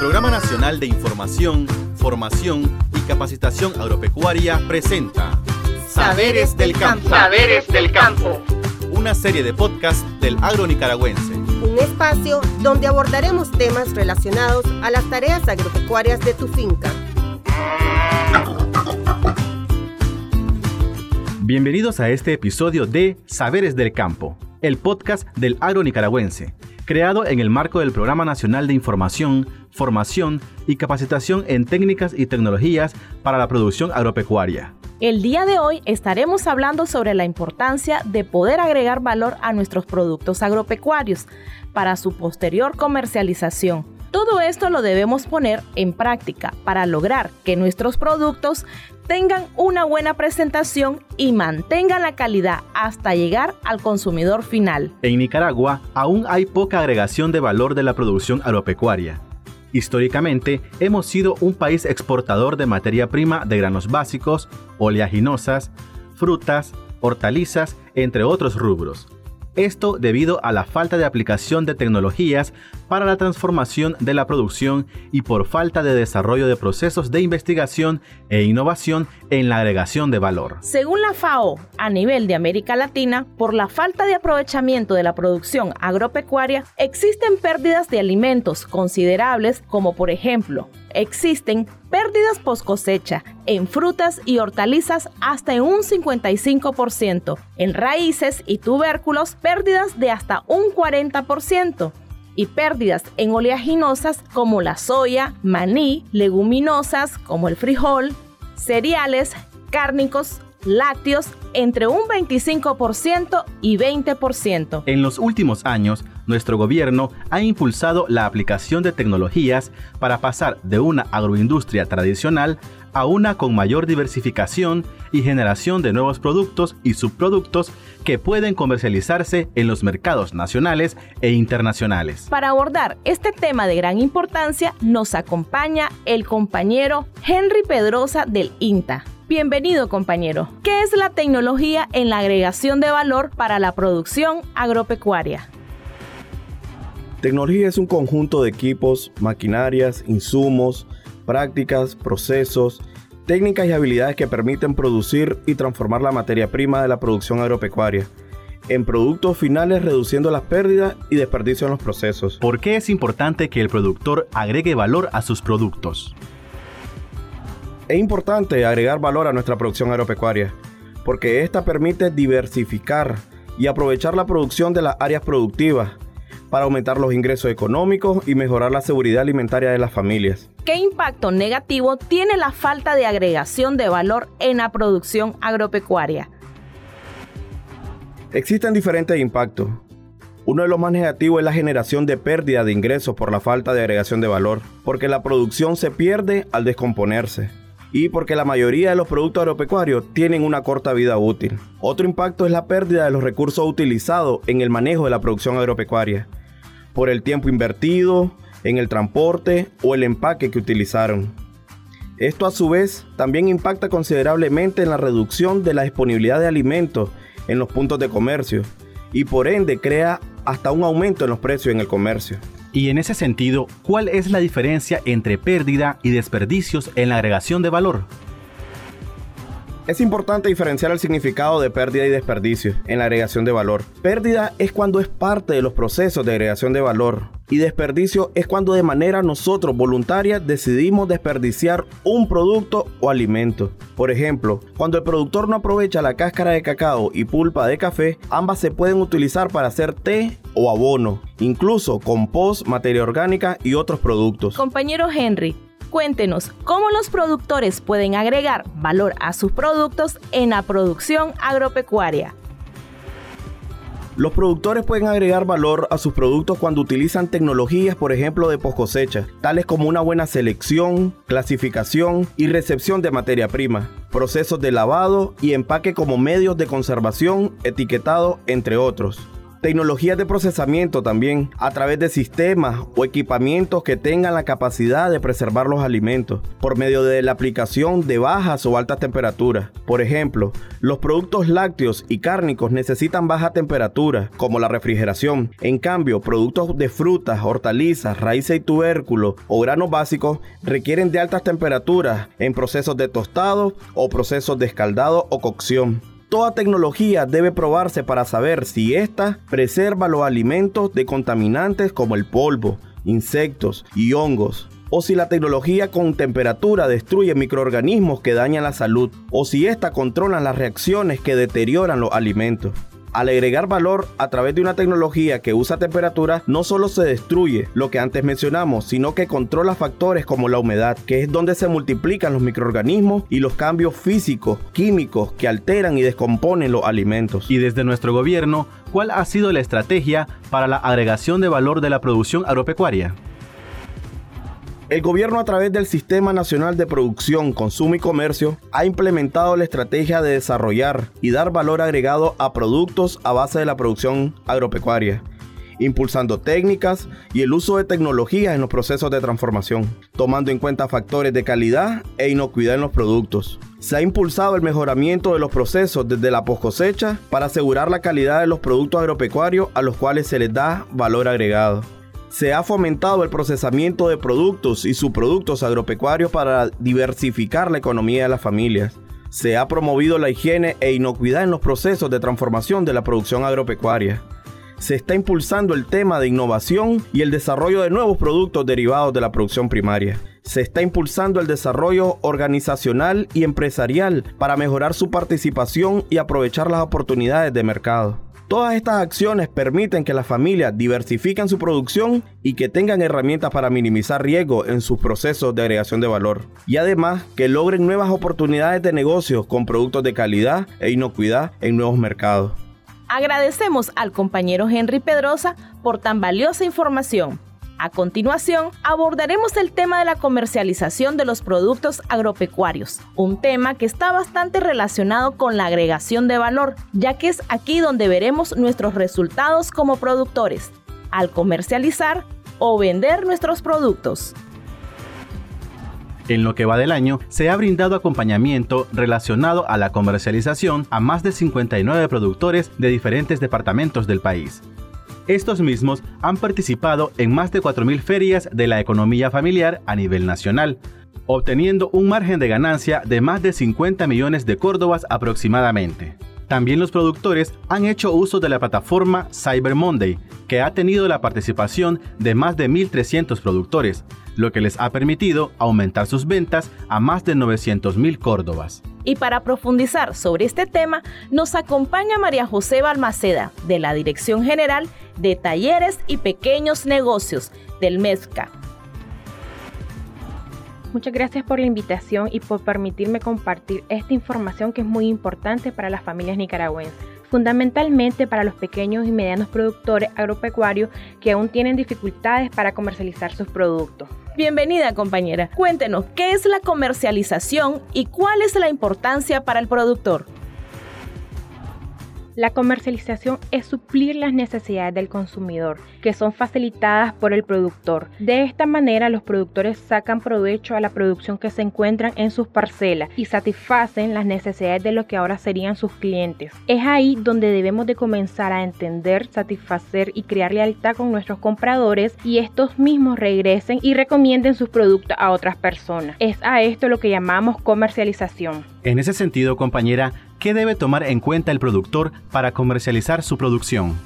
Programa Nacional de Información, Formación y Capacitación Agropecuaria presenta Saberes del Campo. Saberes del Campo. Una serie de podcasts del agro nicaragüense. Un espacio donde abordaremos temas relacionados a las tareas agropecuarias de tu finca. Bienvenidos a este episodio de Saberes del Campo, el podcast del agro nicaragüense creado en el marco del Programa Nacional de Información, Formación y Capacitación en Técnicas y Tecnologías para la Producción Agropecuaria. El día de hoy estaremos hablando sobre la importancia de poder agregar valor a nuestros productos agropecuarios para su posterior comercialización todo esto lo debemos poner en práctica para lograr que nuestros productos tengan una buena presentación y mantengan la calidad hasta llegar al consumidor final. En Nicaragua aún hay poca agregación de valor de la producción agropecuaria. Históricamente hemos sido un país exportador de materia prima de granos básicos, oleaginosas, frutas, hortalizas, entre otros rubros. Esto debido a la falta de aplicación de tecnologías para la transformación de la producción y por falta de desarrollo de procesos de investigación e innovación en la agregación de valor. Según la FAO, a nivel de América Latina, por la falta de aprovechamiento de la producción agropecuaria, existen pérdidas de alimentos considerables como por ejemplo existen pérdidas post cosecha en frutas y hortalizas hasta un 55%, en raíces y tubérculos pérdidas de hasta un 40% y pérdidas en oleaginosas como la soya, maní, leguminosas como el frijol, cereales, cárnicos, lácteos entre un 25% y 20%. En los últimos años, nuestro gobierno ha impulsado la aplicación de tecnologías para pasar de una agroindustria tradicional a una con mayor diversificación y generación de nuevos productos y subproductos que pueden comercializarse en los mercados nacionales e internacionales. Para abordar este tema de gran importancia, nos acompaña el compañero Henry Pedrosa del INTA. Bienvenido compañero. ¿Qué es la tecnología en la agregación de valor para la producción agropecuaria? Tecnología es un conjunto de equipos, maquinarias, insumos, prácticas, procesos, técnicas y habilidades que permiten producir y transformar la materia prima de la producción agropecuaria en productos finales reduciendo las pérdidas y desperdicios en los procesos. ¿Por qué es importante que el productor agregue valor a sus productos? Es importante agregar valor a nuestra producción agropecuaria, porque esta permite diversificar y aprovechar la producción de las áreas productivas para aumentar los ingresos económicos y mejorar la seguridad alimentaria de las familias. ¿Qué impacto negativo tiene la falta de agregación de valor en la producción agropecuaria? Existen diferentes impactos. Uno de los más negativos es la generación de pérdida de ingresos por la falta de agregación de valor, porque la producción se pierde al descomponerse y porque la mayoría de los productos agropecuarios tienen una corta vida útil. Otro impacto es la pérdida de los recursos utilizados en el manejo de la producción agropecuaria, por el tiempo invertido, en el transporte o el empaque que utilizaron. Esto a su vez también impacta considerablemente en la reducción de la disponibilidad de alimentos en los puntos de comercio y por ende crea hasta un aumento en los precios en el comercio. Y en ese sentido, ¿cuál es la diferencia entre pérdida y desperdicios en la agregación de valor? Es importante diferenciar el significado de pérdida y desperdicio en la agregación de valor. Pérdida es cuando es parte de los procesos de agregación de valor y desperdicio es cuando de manera nosotros voluntaria decidimos desperdiciar un producto o alimento. Por ejemplo, cuando el productor no aprovecha la cáscara de cacao y pulpa de café, ambas se pueden utilizar para hacer té o abono, incluso compost, materia orgánica y otros productos. Compañero Henry, Cuéntenos cómo los productores pueden agregar valor a sus productos en la producción agropecuaria. Los productores pueden agregar valor a sus productos cuando utilizan tecnologías, por ejemplo, de post cosecha, tales como una buena selección, clasificación y recepción de materia prima, procesos de lavado y empaque como medios de conservación, etiquetado, entre otros. Tecnologías de procesamiento también, a través de sistemas o equipamientos que tengan la capacidad de preservar los alimentos, por medio de la aplicación de bajas o altas temperaturas. Por ejemplo, los productos lácteos y cárnicos necesitan baja temperatura, como la refrigeración. En cambio, productos de frutas, hortalizas, raíces y tubérculos o granos básicos requieren de altas temperaturas en procesos de tostado o procesos de escaldado o cocción. Toda tecnología debe probarse para saber si ésta preserva los alimentos de contaminantes como el polvo, insectos y hongos o si la tecnología con temperatura destruye microorganismos que dañan la salud, o si ésta controla las reacciones que deterioran los alimentos. Al agregar valor a través de una tecnología que usa temperatura, no solo se destruye lo que antes mencionamos, sino que controla factores como la humedad, que es donde se multiplican los microorganismos y los cambios físicos, químicos que alteran y descomponen los alimentos. Y desde nuestro gobierno, ¿cuál ha sido la estrategia para la agregación de valor de la producción agropecuaria? El gobierno a través del Sistema Nacional de Producción, Consumo y Comercio ha implementado la estrategia de desarrollar y dar valor agregado a productos a base de la producción agropecuaria impulsando técnicas y el uso de tecnologías en los procesos de transformación, tomando en cuenta factores de calidad e inocuidad en los productos. Se ha impulsado el mejoramiento de los procesos desde la post cosecha para asegurar la calidad de los productos agropecuarios a los cuales se les da valor agregado se ha fomentado el procesamiento de productos y subproductos agropecuarios para diversificar la economía de las familias. Se ha promovido la higiene e inocuidad en los procesos de transformación de la producción agropecuaria. Se está impulsando el tema de innovación y el desarrollo de nuevos productos derivados de la producción primaria. Se está impulsando el desarrollo organizacional y empresarial para mejorar su participación y aprovechar las oportunidades de mercado. Todas estas acciones permiten que las familias diversifiquen su producción y que tengan herramientas para minimizar riesgos en sus procesos de agregación de valor. Y además que logren nuevas oportunidades de negocio con productos de calidad e inocuidad en nuevos mercados. Agradecemos al compañero Henry Pedrosa por tan valiosa información. A continuación, abordaremos el tema de la comercialización de los productos agropecuarios, un tema que está bastante relacionado con la agregación de valor, ya que es aquí donde veremos nuestros resultados como productores, al comercializar o vender nuestros productos. En lo que va del año, se ha brindado acompañamiento relacionado a la comercialización a más de 59 productores de diferentes departamentos del país. Estos mismos han participado en más de 4.000 ferias de la economía familiar a nivel nacional, obteniendo un margen de ganancia de más de 50 millones de córdobas aproximadamente. También los productores han hecho uso de la plataforma Cyber Monday, que ha tenido la participación de más de 1.300 productores, lo que les ha permitido aumentar sus ventas a más de 900.000 córdobas. Y para profundizar sobre este tema, nos acompaña María José Balmaceda, de la Dirección General de Talleres y Pequeños Negocios del MESCA. Muchas gracias por la invitación y por permitirme compartir esta información que es muy importante para las familias nicaragüenses, fundamentalmente para los pequeños y medianos productores agropecuarios que aún tienen dificultades para comercializar sus productos. Bienvenida compañera, cuéntenos qué es la comercialización y cuál es la importancia para el productor. La comercialización es suplir las necesidades del consumidor, que son facilitadas por el productor. De esta manera, los productores sacan provecho a la producción que se encuentran en sus parcelas y satisfacen las necesidades de lo que ahora serían sus clientes. Es ahí donde debemos de comenzar a entender, satisfacer y crear lealtad con nuestros compradores y estos mismos regresen y recomienden sus productos a otras personas. Es a esto lo que llamamos comercialización. En ese sentido, compañera, ¿qué debe tomar en cuenta el productor para comercializar su producción?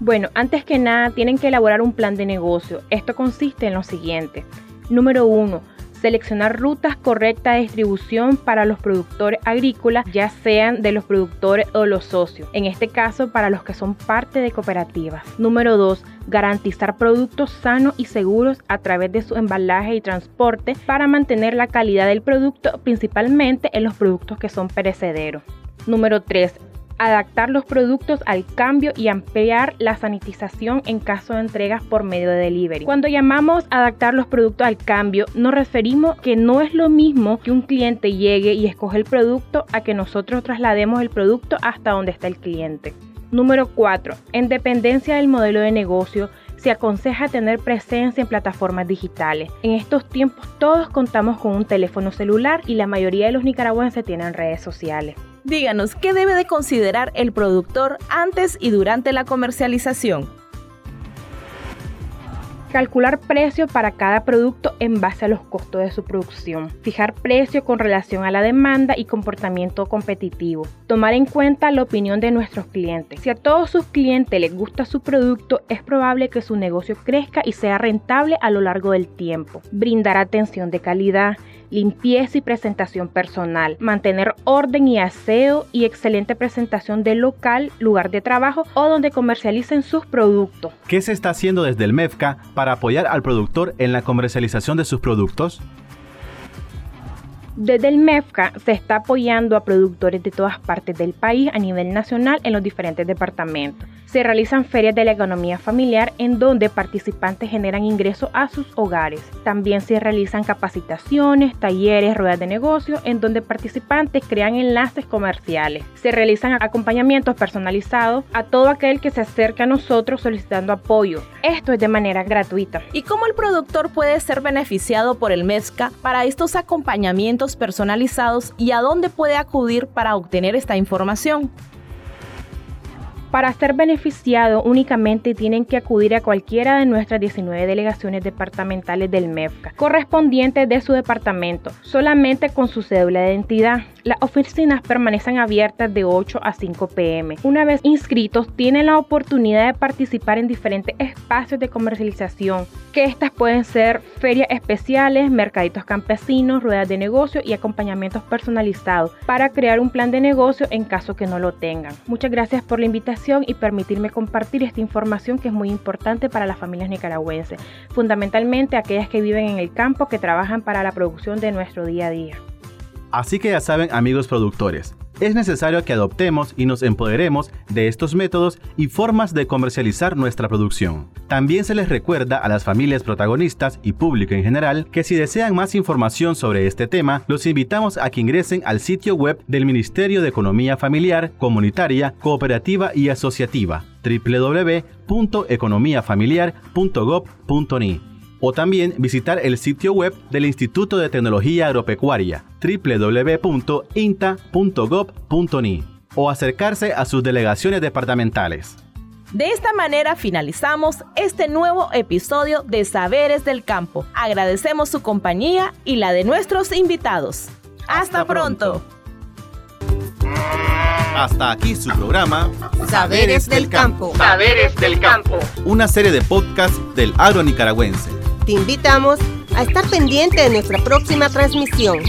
Bueno, antes que nada tienen que elaborar un plan de negocio. Esto consiste en lo siguiente. Número uno, seleccionar rutas correctas de distribución para los productores agrícolas, ya sean de los productores o los socios, en este caso para los que son parte de cooperativas. Número 2. Garantizar productos sanos y seguros a través de su embalaje y transporte para mantener la calidad del producto, principalmente en los productos que son perecederos. Número 3 adaptar los productos al cambio y ampliar la sanitización en caso de entregas por medio de delivery. Cuando llamamos adaptar los productos al cambio, nos referimos que no es lo mismo que un cliente llegue y escoge el producto a que nosotros traslademos el producto hasta donde está el cliente. Número 4. En dependencia del modelo de negocio, se aconseja tener presencia en plataformas digitales. En estos tiempos todos contamos con un teléfono celular y la mayoría de los nicaragüenses tienen redes sociales. Díganos, ¿qué debe de considerar el productor antes y durante la comercialización? Calcular precio para cada producto en base a los costos de su producción. Fijar precio con relación a la demanda y comportamiento competitivo. Tomar en cuenta la opinión de nuestros clientes. Si a todos sus clientes les gusta su producto, es probable que su negocio crezca y sea rentable a lo largo del tiempo. Brindar atención de calidad limpieza y presentación personal, mantener orden y aseo y excelente presentación del local, lugar de trabajo o donde comercialicen sus productos. ¿Qué se está haciendo desde el MEFCA para apoyar al productor en la comercialización de sus productos? Desde el MEFCA se está apoyando a productores de todas partes del país a nivel nacional en los diferentes departamentos se realizan ferias de la economía familiar en donde participantes generan ingresos a sus hogares. También se realizan capacitaciones, talleres, ruedas de negocio en donde participantes crean enlaces comerciales. Se realizan acompañamientos personalizados a todo aquel que se acerca a nosotros solicitando apoyo. Esto es de manera gratuita. ¿Y cómo el productor puede ser beneficiado por el MESCA para estos acompañamientos personalizados y a dónde puede acudir para obtener esta información? Para ser beneficiado únicamente tienen que acudir a cualquiera de nuestras 19 delegaciones departamentales del MEFCA, correspondientes de su departamento, solamente con su cédula de identidad. Las oficinas permanecen abiertas de 8 a 5 pm. Una vez inscritos, tienen la oportunidad de participar en diferentes espacios de comercialización, que estas pueden ser ferias especiales, mercaditos campesinos, ruedas de negocio y acompañamientos personalizados para crear un plan de negocio en caso que no lo tengan. Muchas gracias por la invitación y permitirme compartir esta información que es muy importante para las familias nicaragüenses, fundamentalmente aquellas que viven en el campo que trabajan para la producción de nuestro día a día. Así que ya saben amigos productores, es necesario que adoptemos y nos empoderemos de estos métodos y formas de comercializar nuestra producción. También se les recuerda a las familias protagonistas y público en general que si desean más información sobre este tema, los invitamos a que ingresen al sitio web del Ministerio de Economía Familiar, Comunitaria, Cooperativa y Asociativa www.economiafamiliar.gov.ni o también visitar el sitio web del Instituto de Tecnología Agropecuaria www.inta.gov.ni o acercarse a sus delegaciones departamentales. De esta manera finalizamos este nuevo episodio de Saberes del Campo. Agradecemos su compañía y la de nuestros invitados. Hasta, pronto. Hasta aquí su programa Saberes del Campo. Saberes del Campo. Una serie de podcasts del agro nicaragüense te invitamos a estar pendiente de nuestra próxima transmisión.